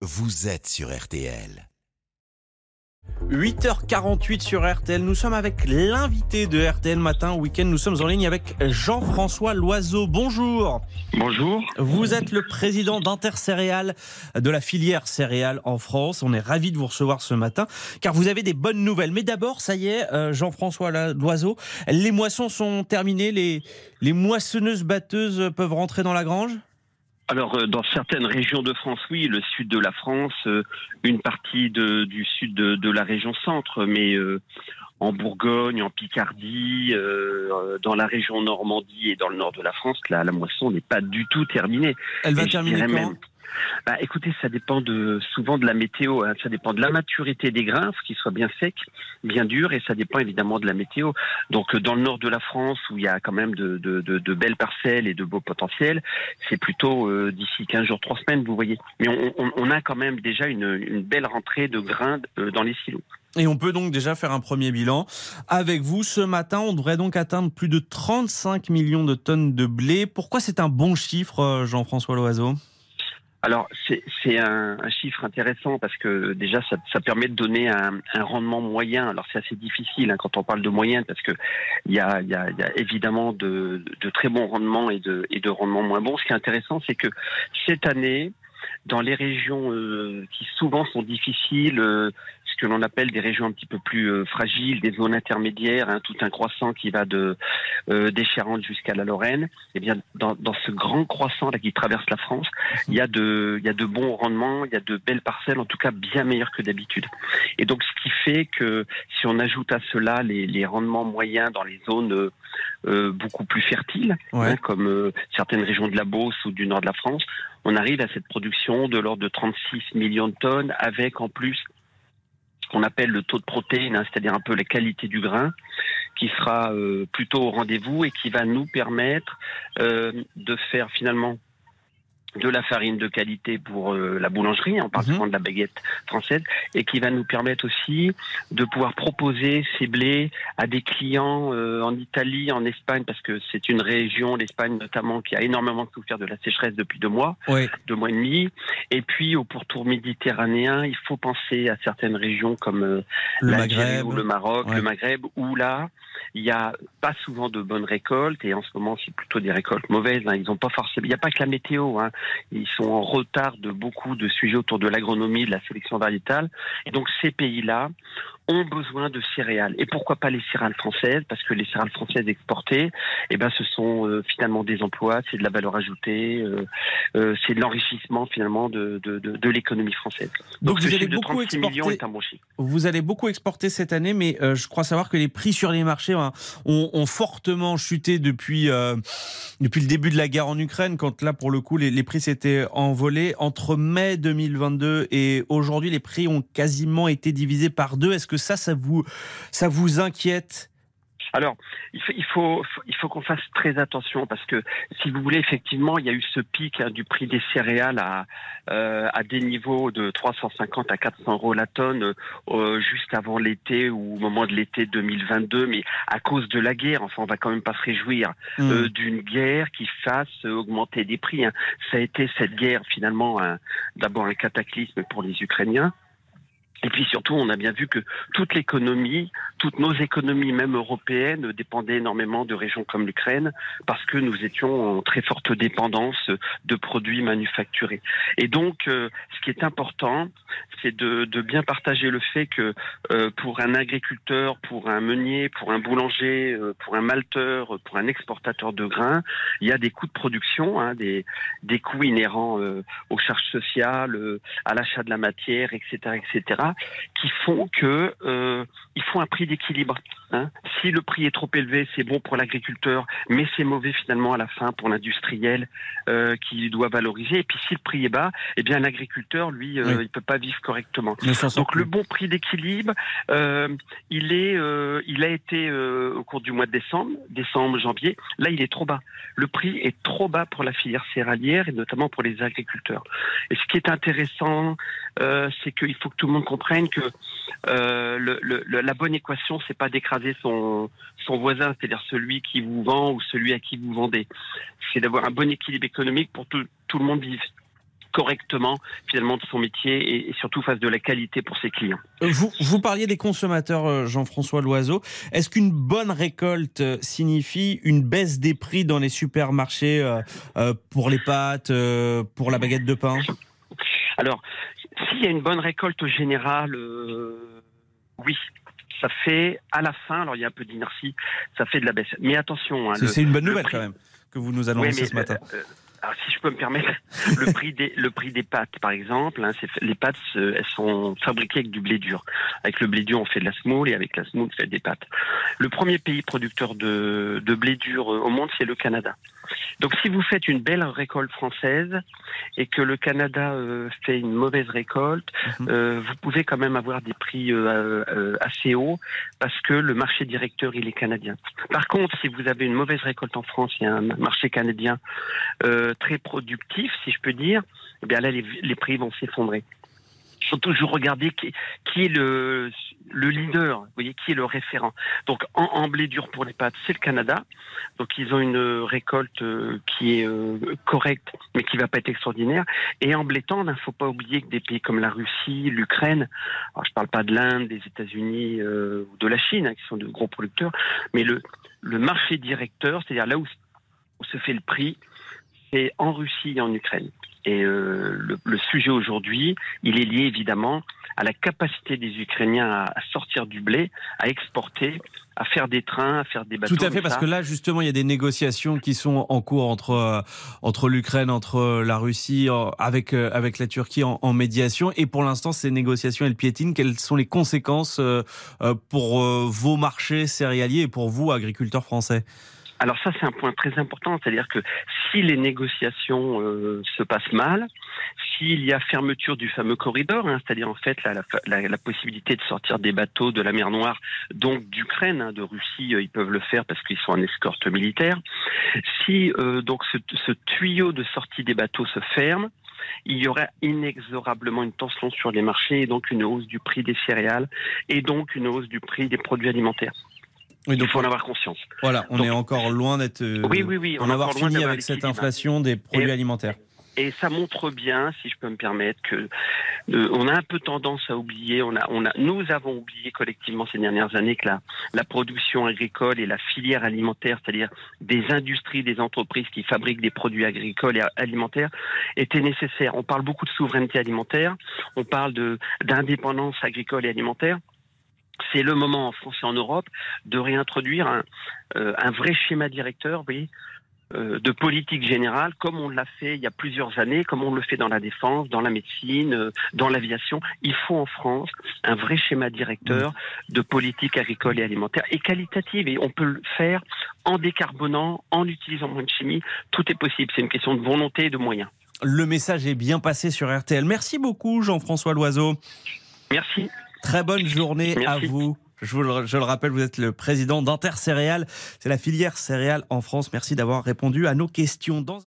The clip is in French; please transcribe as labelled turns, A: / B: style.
A: vous êtes sur RTL.
B: 8h48 sur RTL. Nous sommes avec l'invité de RTL Matin Week-end. Nous sommes en ligne avec Jean-François Loiseau. Bonjour.
C: Bonjour.
B: Vous êtes le président d'Intercéréales, de la filière céréales en France. On est ravis de vous recevoir ce matin car vous avez des bonnes nouvelles. Mais d'abord, ça y est, euh, Jean-François Loiseau, les moissons sont terminées. Les, les moissonneuses batteuses peuvent rentrer dans la grange?
C: Alors, euh, dans certaines régions de France, oui, le sud de la France, euh, une partie de, du sud de, la région centre, mais euh, en Bourgogne, en Picardie, dans la région Normandie et dans le nord de la France, la, la moisson n'est pas du tout terminée.
B: Elle va terminer quand
C: bah, écoutez, ça dépend de, souvent de la météo. Hein. Ça dépend de la maturité des grains, qu'il soit bien sec, bien dur, et ça dépend évidemment de la météo. Donc, dans le nord de la France, où il y a quand même de, de, de, belles parcelles et de beaux potentiels, c'est plutôt euh, d'ici 15 jours, 3 semaines, vous voyez. Mais on, on, on a quand même déjà une, une belle rentrée de grains euh, dans les silos.
B: Et on peut donc déjà faire un premier bilan. Avec vous, ce matin, on devrait donc atteindre plus de 35 millions de tonnes de blé. Pourquoi c'est un bon chiffre, euh, Jean-François Loiseau?
C: Alors c'est un, chiffre intéressant parce que déjà ça, permet de donner un, rendement moyen. Alors c'est assez difficile hein, quand on parle de moyen parce que il y a, évidemment de, très bons rendements et de, et de rendements moins bons. Ce qui est intéressant, c'est que cette année, dans les régions euh, qui souvent sont difficiles, euh, que l'on appelle des régions un petit peu plus euh, fragiles, des zones intermédiaires, hein, tout un croissant qui va de euh, des Charentes jusqu'à la Lorraine. Et eh bien, dans, dans ce grand croissant là qui traverse la France, il y a de il y a de bons rendements, il y a de belles parcelles, en tout cas bien meilleures que d'habitude. Et donc, ce qui fait que si on ajoute à cela les, les rendements moyens dans les zones euh, beaucoup plus fertiles, hein, comme euh, certaines régions de la Beauce ou du nord de la France, on arrive à cette production de l'ordre de 36 millions de tonnes, avec en plus ce qu'on appelle le taux de protéines, hein, c'est-à-dire un peu la qualité du grain, qui sera euh, plutôt au rendez-vous et qui va nous permettre euh, de faire finalement de la farine de qualité pour euh, la boulangerie, en particulier mhm. de la baguette française, et qui va nous permettre aussi de pouvoir proposer ces blés à des clients euh, en Italie, en Espagne, parce que c'est une région, l'Espagne notamment, qui a énormément souffert de la sécheresse depuis deux mois, deux mois et demi. Et puis au pourtour méditerranéen, il faut penser à certaines régions comme euh, l'Algérie ou le Maroc, le Maghreb, où là, il n'y a pas souvent de bonnes récoltes, et en ce moment, c'est plutôt des récoltes mauvaises. Hein. Ils ont pas forcément, il n'y a pas que la météo. Hein. Ils sont en retard de beaucoup de sujets autour de l'agronomie, de la sélection variétale. Et donc ces pays-là ont besoin de céréales. Et pourquoi pas les céréales françaises? Parce que les céréales françaises exportées, eh ben, ce sont euh, finalement des emplois, c'est de la valeur ajoutée, euh, euh, c'est de l'enrichissement finalement de, de, de, de l'économie française.
B: Donc, vous allez beaucoup exporter.
C: Bon
B: vous allez beaucoup exporter cette année, mais je crois savoir que les prix sur les marchés hein, ont, ont, fortement chuté depuis depuis le début de la guerre en Ukraine, quand là pour le coup les, les prix s'étaient envolés. Entre mai 2022 et aujourd'hui, les prix ont quasiment été divisés par deux. Est-ce que ça, ça vous, ça vous inquiète?
C: Alors, il faut, il faut, il faut qu'on fasse très attention parce que, si vous voulez, effectivement, il y a eu ce pic hein, du prix des céréales à, euh, à des niveaux de 350 à 400 euros la tonne euh, juste avant l'été ou au moment de l'été 2022, mais à cause de la guerre, enfin, on va quand même pas se réjouir mmh. euh, d'une guerre qui fasse augmenter des prix. Hein. Ça a été cette guerre finalement d'abord un cataclysme pour les Ukrainiens et puis surtout, on a bien vu que toute l'économie, toutes nos économies, même européennes, dépendaient énormément de régions comme l'Ukraine, parce que nous étions en très forte dépendance de produits manufacturés. Et donc, euh, ce qui est important, c'est de, de, bien partager le fait que euh, pour un agriculteur, pour un meunier, pour un boulanger, euh, pour un malteur, pour un exportateur de grains, il y a des coûts de production, hein, des, des coûts inhérents aux charges sociales, à l'achat de la matière, etc., etc qui font que euh, il faut un prix d'équilibre. Hein. Si le prix est trop élevé, c'est bon pour l'agriculteur, mais c'est mauvais finalement à la fin pour l'industriel euh, qui doit valoriser. Et puis si le prix est bas, eh bien l'agriculteur, lui, euh, il peut pas vivre correctement. Donc le bon prix d'équilibre, euh, il est, euh, il a été au cours du mois de décembre, décembre, janvier. Là, il est trop bas. Le prix est trop bas pour la filière céréalière et notamment pour les agriculteurs. Et ce qui est intéressant, c'est qu'il faut que tout le monde comprenne que le, le, la bonne équation, c'est pas d'écraser son, son voisin, c'est-à-dire celui qui vous vend ou celui à qui vous vendez. C'est d'avoir un bon équilibre économique pour tout, tout le monde vive correctement finalement de son métier et, surtout fasse de la qualité pour ses clients.
B: Vous, vous parliez des consommateurs, Jean-François Loiseau. Est-ce qu'une bonne récolte signifie une baisse des prix dans les supermarchés pour les pâtes, pour la baguette de pain?
C: Alors, s'il y a une bonne récolte générale, oui, ça fait à la fin, alors il y a un peu d'inertie, ça fait de la baisse. Mais attention.
B: Hein, c'est une bonne nouvelle quand même que vous nous annoncez ce matin. Euh, euh,
C: alors, si je peux me permettre, le prix des le prix des pâtes, par exemple, hein, les pâtes, elles sont fabriquées avec du blé dur. Avec le blé dur, on fait de la semoule et avec la semoule, on fait des pâtes. Le premier pays producteur de, de blé dur au monde, c'est le Canada. Donc si vous faites une belle récolte française et que le Canada euh, fait une mauvaise récolte, mhm. euh, vous pouvez quand même avoir des prix euh, assez hauts parce que le marché directeur il est canadien. Par contre, si vous avez une mauvaise récolte en France, il y a un marché canadien très productif, si je peux dire, eh bien là les prix vont s'effondrer. Faut toujours regarder qui, est le, le, leader, vous voyez, qui est le référent. Donc en, blé dur pour les pâtes, c'est le Canada. Donc ils ont une récolte euh, qui est euh, correcte, mais qui va pas être extraordinaire. Et en blé tendre, il ne faut pas oublier que des pays comme la Russie, l'Ukraine, alors je parle pas de l'Inde, des États-Unis euh, ou de la Chine, hein, qui sont de gros producteurs, mais le, marché directeur, c'est-à-dire là où se fait le prix, c'est en Russie et en Ukraine. Et euh, le, sujet aujourd'hui, il est lié évidemment à la capacité des Ukrainiens à, sortir du blé, à exporter, à faire des trains, à faire des bateaux.
B: Tout à fait, parce que là, justement, il y a des négociations qui sont en cours entre, euh, entre l'Ukraine, entre la Russie, avec, euh, avec la Turquie en, en, médiation. Et pour l'instant, ces négociations, elles piétinent. Quelles sont les conséquences pour vos marchés céréaliers et pour vous, agriculteurs français?
C: Alors ça, c'est un point très important, c'est-à-dire que si les négociations euh, se passent mal, s'il y a fermeture du fameux corridor, hein, c'est-à-dire en fait la, possibilité de sortir des bateaux de la mer Noire, donc d'Ukraine, hein, de Russie, euh, ils peuvent le faire parce qu'ils sont en escorte militaire. Si euh, donc ce, ce tuyau de sortie des bateaux se ferme, il y aurait inexorablement une tension sur les marchés et donc une hausse du prix des céréales et donc une hausse du prix des produits alimentaires. Oui, donc, il faut en avoir conscience.
B: Voilà, on est encore loin d'être.
C: Euh, oui, oui, oui.
B: On, avoir fini avec cette inflation des produits alimentaires.
C: Et ça montre bien, si je peux me permettre, que euh, on a un peu tendance à oublier. On a, on a, nous avons oublié collectivement ces dernières années que la, la production agricole et la filière alimentaire, c'est-à-dire des industries, des entreprises qui fabriquent des produits agricoles et alimentaires, étaient nécessaires. On parle beaucoup de souveraineté alimentaire. On parle d'indépendance agricole et alimentaire c'est le moment en France et en Europe de réintroduire un, euh, un vrai schéma directeur, euh, de politique générale, comme on l'a fait il y a plusieurs années, comme on le fait dans la défense, dans la médecine, euh, dans l'aviation. Il faut en France un vrai schéma directeur de politique agricole et alimentaire et qualitative. Et on peut le faire en décarbonant, en utilisant moins de chimie. Tout est possible. C'est une question de volonté et de moyens.
B: Le message est bien passé sur RTL. Merci beaucoup, Jean-François Loiseau.
C: Merci.
B: Très bonne journée à vous. Je, vous le, je le rappelle, vous êtes le président d'Intercéréales. C'est la filière céréales en France. Merci d'avoir répondu à nos questions. Dans